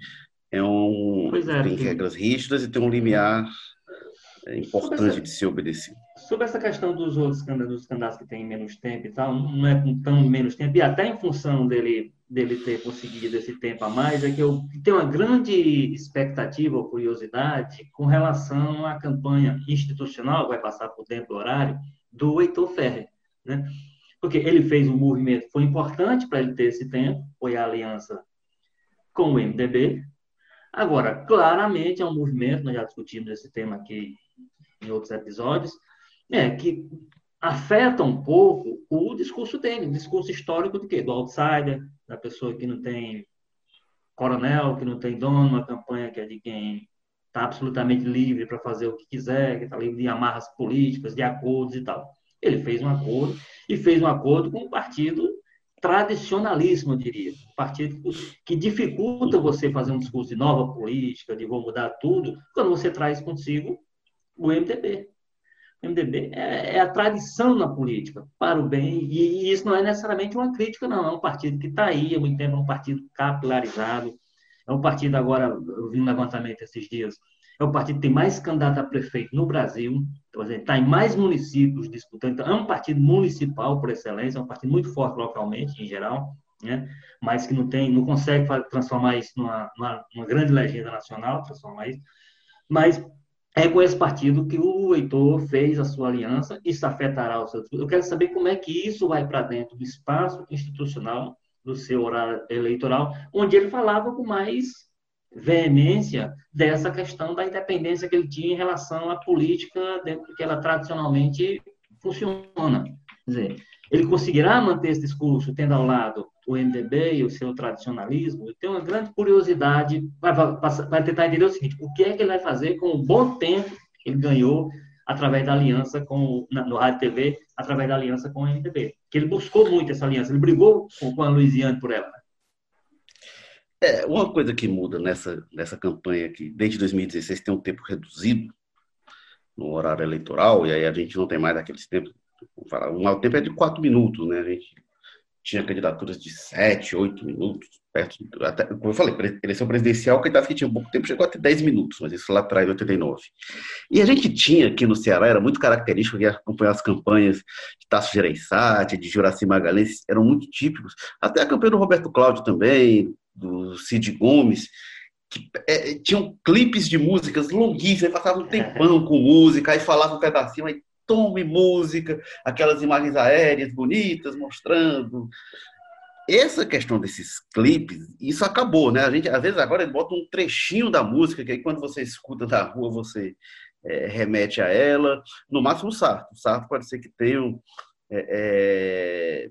é um. É, tem regras rígidas e tem um limiar é, importante essa, de se obedecer. Sobre essa questão dos outros candidatos, dos que têm menos tempo e tal, não é com tão menos tempo, e até em função dele dele ter conseguido esse tempo a mais é que eu tenho uma grande expectativa ou curiosidade com relação à campanha institucional, vai passar por dentro do horário, do Heitor Ferrer, né? Porque ele fez um movimento, foi importante para ele ter esse tempo, foi a aliança com o MDB. Agora, claramente é um movimento, nós já discutimos esse tema aqui em outros episódios, é, que afeta um pouco o discurso dele, o discurso histórico do quê? Do outsider, da pessoa que não tem coronel, que não tem dono, uma campanha que é de quem está absolutamente livre para fazer o que quiser, que está livre de amarras políticas, de acordos e tal. Ele fez um acordo e fez um acordo com um partido tradicionalíssimo, eu diria. Um partido que dificulta você fazer um discurso de nova política, de vou mudar tudo, quando você traz consigo o MDB. MDB é, é, a tradição na política, para o bem, e, e, isso não é necessariamente uma crítica, não. É um partido que está aí muito tempo, é um partido capilarizado, é um partido agora, eu vi um levantamento esses dias, é o partido que tem mais candidato a prefeito no Brasil, está em mais municípios disputando, então é um partido municipal por excelência, é um partido muito forte localmente, em geral, né? mas que não tem, não consegue transformar isso numa, numa, numa grande legenda nacional, transformar isso, mas é com esse partido que o Heitor fez a sua aliança, isso afetará o seu. Eu quero saber como é que isso vai para dentro do espaço institucional do seu horário eleitoral, onde ele falava com mais veemência dessa questão da independência que ele tinha em relação à política dentro que ela tradicionalmente funciona. Quer dizer, ele conseguirá manter esse discurso tendo ao lado o MDB e o seu tradicionalismo, eu tenho uma grande curiosidade, vai, tentar entender o seguinte, o que é que ele vai fazer com o bom tempo que ele ganhou através da aliança com no Rádio TV, através da aliança com o MDB. Que ele buscou muito essa aliança, ele brigou com, com a Luiziane por ela. É, uma coisa que muda nessa, nessa campanha que desde 2016 tem um tempo reduzido no horário eleitoral, e aí a gente não tem mais aqueles tempos, falar, o tempo é de quatro minutos, né? A gente tinha candidaturas de 7, 8 minutos, perto, até, como eu falei, eleição presidencial, o candidato que tinha pouco tempo chegou até 10 minutos, mas isso lá atrás, em 89. E a gente tinha aqui no Ceará, era muito característico, que acompanhar as campanhas de Tasso Gereissati, de Juraci Magalhães, eram muito típicos, até a campanha do Roberto Cláudio também, do Cid Gomes, que é, tinham clipes de músicas longuíssimas, passavam um tempão com música, aí falavam um pedacinho, aí tome música, aquelas imagens aéreas bonitas mostrando. essa questão desses clipes, isso acabou, né? A gente, às vezes, agora ele bota um trechinho da música, que aí quando você escuta na rua, você é, remete a ela. No máximo, o Sarto. O Sarto pode ser que tenha um, é, é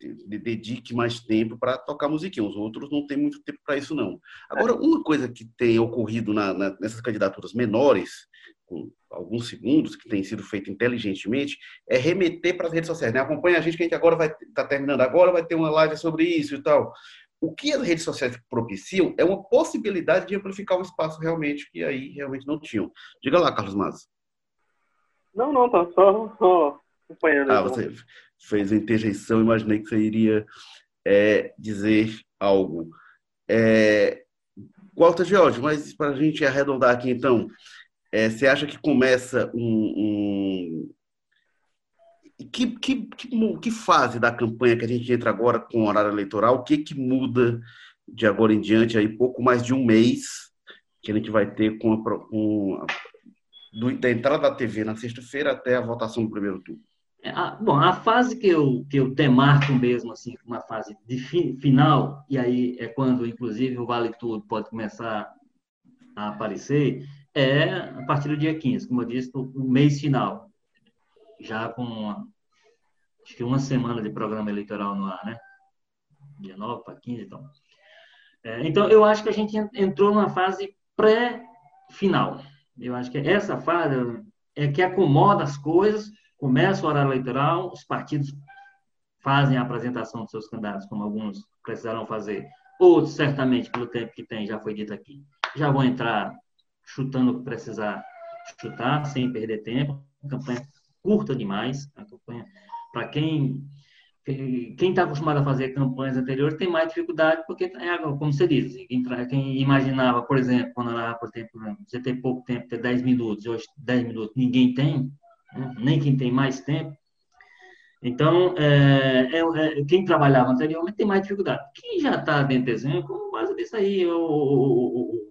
dedique mais tempo para tocar musiquinha. Os outros não tem muito tempo para isso, não. Agora, uma coisa que tem ocorrido na, na, nessas candidaturas menores, com alguns segundos, que tem sido feito inteligentemente, é remeter para as redes sociais. Né? Acompanha a gente, que a gente agora vai estar tá terminando agora, vai ter uma live sobre isso e tal. O que as redes sociais propiciam é uma possibilidade de amplificar o espaço realmente, que aí realmente não tinham. Diga lá, Carlos Matos. Não, não, tá só, só acompanhando. Ah, você fez a interjeição, imaginei que você iria é, dizer algo. É, Walter George, mas para a gente arredondar aqui então, é, você acha que começa um. um... Que, que, que, que, fase da campanha que a gente entra agora com o horário eleitoral? O que, que muda de agora em diante, aí pouco mais de um mês, que a gente vai ter com a, com a do, da entrada da TV na sexta-feira até a votação do primeiro turno? É, a, bom, a fase que eu, que eu demarco mesmo, assim, uma fase de fi, final, e aí é quando, inclusive, o Vale Tudo pode começar a aparecer, é a partir do dia 15, como eu disse, o mês final, já com uma, acho que uma semana de programa eleitoral no ar, né? Dia 9 para 15, então. É, então, eu acho que a gente entrou numa fase pré-final. Eu acho que essa fase é que acomoda as coisas começa o horário eleitoral, os partidos fazem a apresentação dos seus candidatos, como alguns precisarão fazer. Outros, certamente, pelo tempo que tem, já foi dito aqui, já vão entrar chutando o que precisar chutar, sem perder tempo. A campanha curta demais. A campanha, para quem quem está acostumado a fazer campanhas anteriores tem mais dificuldade, porque, é, como você disse, quem, imaginava, por exemplo, quando era, por exemplo, você ter pouco tempo, ter 10 minutos, hoje 10 minutos ninguém tem, né? nem quem tem mais tempo. Então, é, é, é, quem trabalhava anteriormente tem mais dificuldade. Quem já está dentro do exemplo, como base disso aí, o, o, o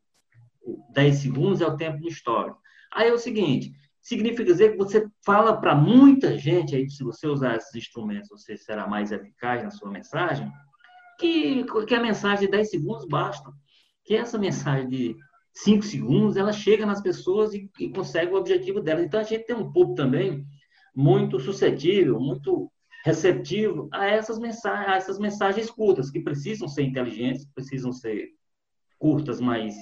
10 segundos é o tempo do histórico. Aí é o seguinte, significa dizer que você fala para muita gente, aí, se você usar esses instrumentos, você será mais eficaz na sua mensagem, que, que a mensagem de 10 segundos basta. Que essa mensagem de cinco segundos, ela chega nas pessoas e, e consegue o objetivo delas. Então, a gente tem um público também muito suscetível, muito receptivo a essas mensagens, a essas mensagens curtas, que precisam ser inteligentes, precisam ser curtas, mas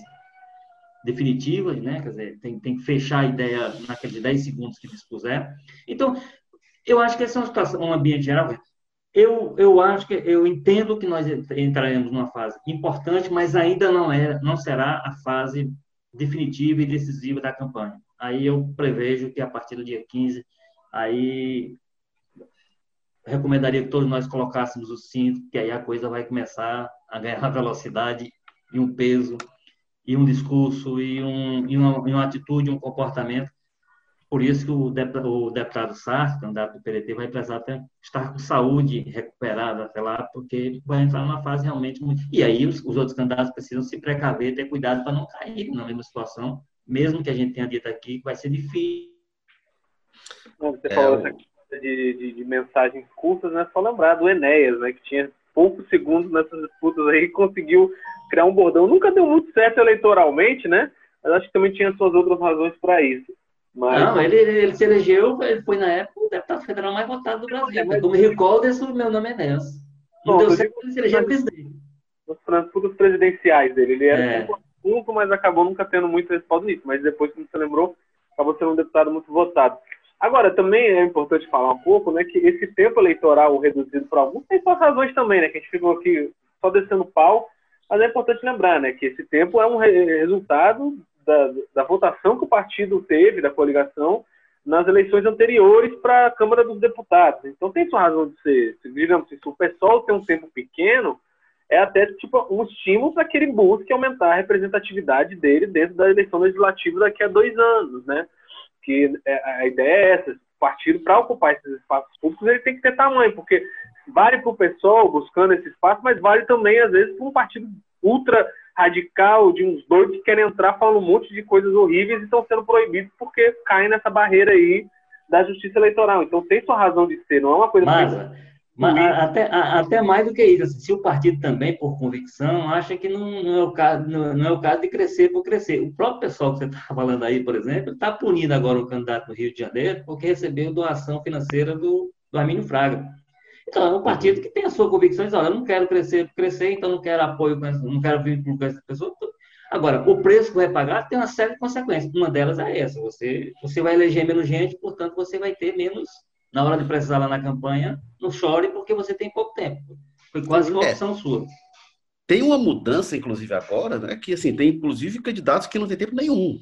definitivas, né? Quer dizer, tem, tem que fechar a ideia naqueles 10 segundos que dispuser. Então, eu acho que esse é uma situação, um ambiente geral eu, eu acho que eu entendo que nós entraremos numa fase importante, mas ainda não é, não será a fase definitiva e decisiva da campanha. Aí eu prevejo que a partir do dia 15, aí recomendaria que todos nós colocássemos o cinto, que aí a coisa vai começar a ganhar velocidade e um peso e um discurso e, um, e, uma, e uma atitude, um comportamento por isso que o deputado, o deputado Sartre, candidato do PDT, vai precisar até estar com saúde recuperada até lá, porque ele vai entrar numa fase realmente muito. E aí os, os outros candidatos precisam se precaver, ter cuidado para não cair na mesma situação, mesmo que a gente tenha dito aqui que vai ser difícil. Você é, falou essa de, de, de, mensagens curtas, né? Só lembrar do Enéas, né? Que tinha poucos segundos nessas disputas aí e conseguiu criar um bordão. Nunca deu muito certo eleitoralmente, né? Mas acho que também tinha suas outras razões para isso. Mas... Não, ele, ele se elegeu, ele foi na época o deputado federal mais votado do Brasil. Mas... Como recordo, esse meu nome é Nelson. Não deu certo, ele se elegeu presidente. Nos disputas presidenciais dele, ele era é. um mas acabou nunca tendo muito respaldo nisso. Mas depois, como você lembrou, acabou sendo um deputado muito votado. Agora, também é importante falar um pouco, né, que esse tempo eleitoral reduzido para alguns tem suas razões também, né, que a gente ficou aqui só descendo pau, mas é importante lembrar, né, que esse tempo é um resultado da, da votação que o partido teve, da coligação, nas eleições anteriores para a Câmara dos Deputados. Então tem sua razão de ser. Digamos, se o pessoal tem um tempo pequeno, é até tipo um estímulo para que ele busque aumentar a representatividade dele dentro da eleição legislativa daqui a dois anos, né? Que é, a ideia é essa, o partido para ocupar esses espaços públicos ele tem que ter tamanho, porque vale para o pessoal buscando esse espaço, mas vale também às vezes para um partido ultra radical de uns doidos que querem entrar falando um monte de coisas horríveis e estão sendo proibidos porque caem nessa barreira aí da justiça eleitoral. Então tem sua razão de ser, não é uma coisa Mas, Mas, até, até mais do que isso, assim, se o partido também, por convicção, acha que não, não, é o caso, não, não, é o caso de crescer por crescer. O próprio pessoal que você está falando aí, por exemplo, está punindo agora um candidato no Rio de Janeiro porque recebeu doação financeira do, do Armínio Fraga. Então, é um partido que tem a sua convicção, diz, olha, eu não quero crescer crescer, então não quero apoio, não quero vínculo com essa pessoa. Agora, o preço que vai pagar tem uma série de consequências. Uma delas é essa, você, você vai eleger menos gente, portanto, você vai ter menos na hora de precisar lá na campanha, não chore porque você tem pouco tempo. Foi quase uma é. opção é. sua. Tem uma mudança, inclusive, agora, né, que assim, tem inclusive candidatos que não tem tempo nenhum.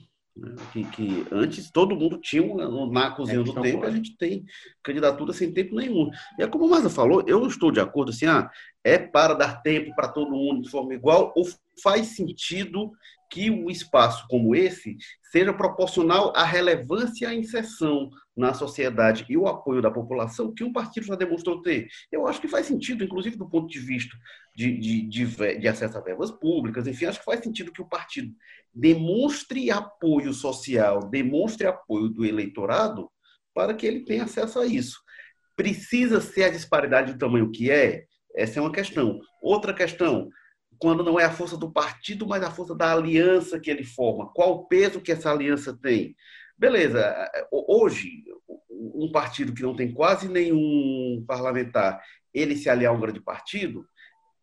Que, que, antes todo mundo tinha um, na cozinha é, do tempo, pode. a gente tem candidatura sem tempo nenhum. E é como o Maza falou, eu estou de acordo assim, ah, é para dar tempo para todo mundo de forma igual, ou faz sentido que um espaço como esse seja proporcional à relevância e à inserção na sociedade e o apoio da população que um partido já demonstrou ter. Eu acho que faz sentido, inclusive do ponto de vista de, de, de, de acesso a verbas públicas, enfim, acho que faz sentido que o partido demonstre apoio social, demonstre apoio do eleitorado para que ele tenha acesso a isso. Precisa ser a disparidade do tamanho que é? Essa é uma questão. Outra questão, quando não é a força do partido, mas a força da aliança que ele forma. Qual o peso que essa aliança tem? Beleza, hoje, um partido que não tem quase nenhum parlamentar, ele se aliar a um grande partido,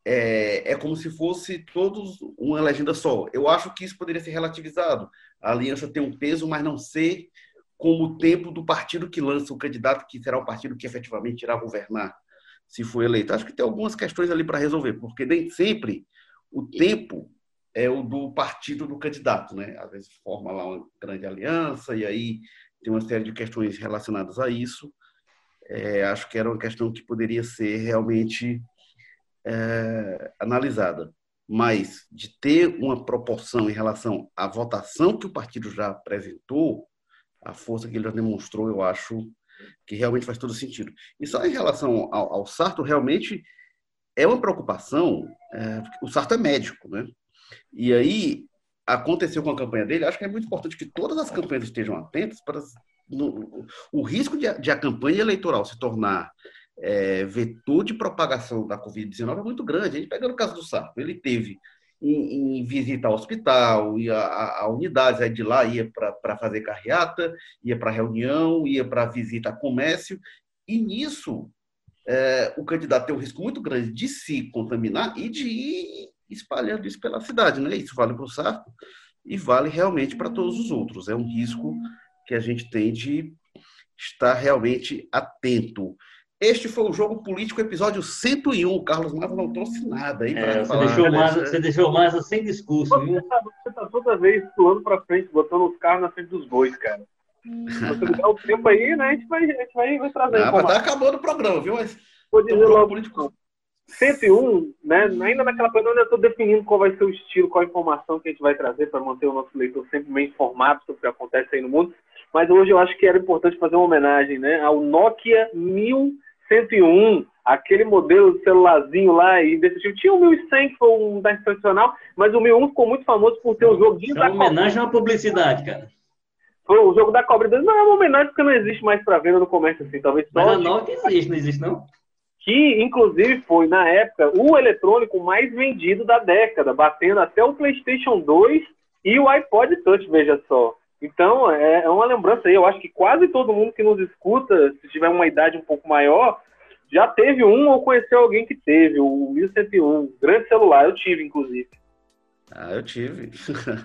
é, é como se fosse todos uma legenda só. Eu acho que isso poderia ser relativizado. A aliança tem um peso, mas não ser como o tempo do partido que lança o candidato, que será o partido que efetivamente irá governar, se for eleito. Acho que tem algumas questões ali para resolver, porque nem sempre o tempo é o do partido do candidato, né? Às vezes forma lá uma grande aliança e aí tem uma série de questões relacionadas a isso. É, acho que era uma questão que poderia ser realmente é, analisada. Mas de ter uma proporção em relação à votação que o partido já apresentou, a força que ele já demonstrou, eu acho que realmente faz todo sentido. E só em relação ao, ao Sarto, realmente é uma preocupação. É, o Sarto é médico, né? E aí aconteceu com a campanha dele. Acho que é muito importante que todas as campanhas estejam atentas para no, o risco de, de, a campanha eleitoral se tornar é, vetor de propagação da Covid-19 é muito grande. A gente pega no caso do Sarto, ele teve em, em visita ao hospital, ia a, a unidades, aí de lá ia para fazer carreata, ia para reunião, ia para visita a comércio, e nisso é, o candidato tem um risco muito grande de se contaminar e de ir espalhando isso pela cidade. Né? Isso vale para o Sarto e vale realmente para todos os outros. É um risco que a gente tem de estar realmente atento. Este foi o Jogo Político, episódio 101. O Carlos Maza não trouxe nada aí é, você, deixou mais, você deixou Maza sem discurso. Você está tá toda vez pulando para frente, botando os carros na frente dos bois, cara. Se você der o tempo aí, né, a gente vai, a gente vai, vai trazer. Ah, mas tá acabando o programa, viu? Mas, Vou dizer logo, político. 101, né, ainda naquela coisa, eu estou definindo qual vai ser o estilo, qual a informação que a gente vai trazer para manter o nosso leitor sempre bem informado sobre o que acontece aí no mundo. Mas hoje eu acho que era importante fazer uma homenagem né, ao Nokia 1101, aquele modelo de celularzinho lá e desse tipo. Tinha o 1100, que foi um da tradicional, mas o 1001 ficou muito famoso por ter o joguinho da. É uma homenagem uma publicidade, cara. Foi o jogo da cobra. Não é uma homenagem porque não existe mais para venda no comércio assim. Talvez só. Mas a Nokia existe, não existe não? que inclusive foi, na época, o eletrônico mais vendido da década, batendo até o PlayStation 2 e o iPod Touch, veja só. Então, é, é uma lembrança aí. Eu acho que quase todo mundo que nos escuta, se tiver uma idade um pouco maior, já teve um ou conheceu alguém que teve, o 1101. Grande celular, eu tive, inclusive. Ah, eu tive.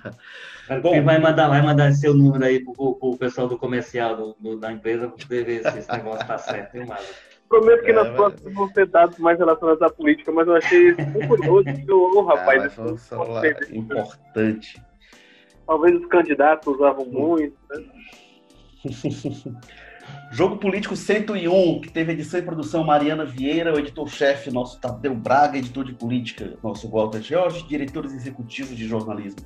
Bom, vai mandar, vai mandar seu número aí pro, pro pessoal do comercial do, do, da empresa para ver se esse negócio tá certo, viu, Mário? Prometo que é, nas próximas vão ser dados mais relacionados à política, mas eu achei um curioso. oh, rapaz, ah, foi um celular importante. Talvez os candidatos usavam muito. Né? Jogo Político 101, que teve edição e produção Mariana Vieira, o editor-chefe nosso Tadeu Braga, editor de política nosso Walter George, diretores executivos de jornalismo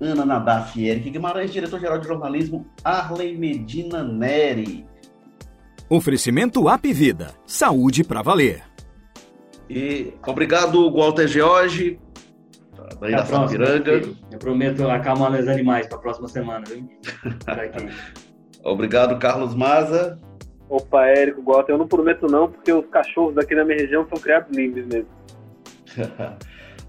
Ana Nadaf e Eric Guimarães, diretor-geral de jornalismo Arley Medina Neri. Oferecimento App Vida. Saúde para valer. E obrigado, Walter George. Daí da próxima, Piranga. Eu prometo acalmar os animais para a próxima semana, viu? obrigado, Carlos Maza. Opa, Érico, Walter, eu não prometo não, porque os cachorros daqui na minha região são criados livres mesmo.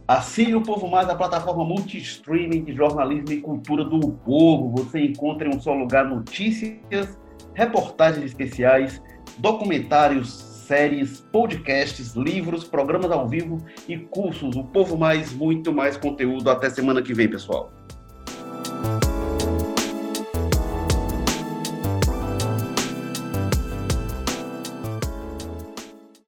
Assine o Povo Mais, a plataforma multi-streaming de jornalismo e cultura do povo. Você encontra em um só lugar notícias, reportagens especiais, documentários, séries, podcasts, livros, programas ao vivo e cursos. O Povo Mais, muito mais conteúdo. Até semana que vem, pessoal.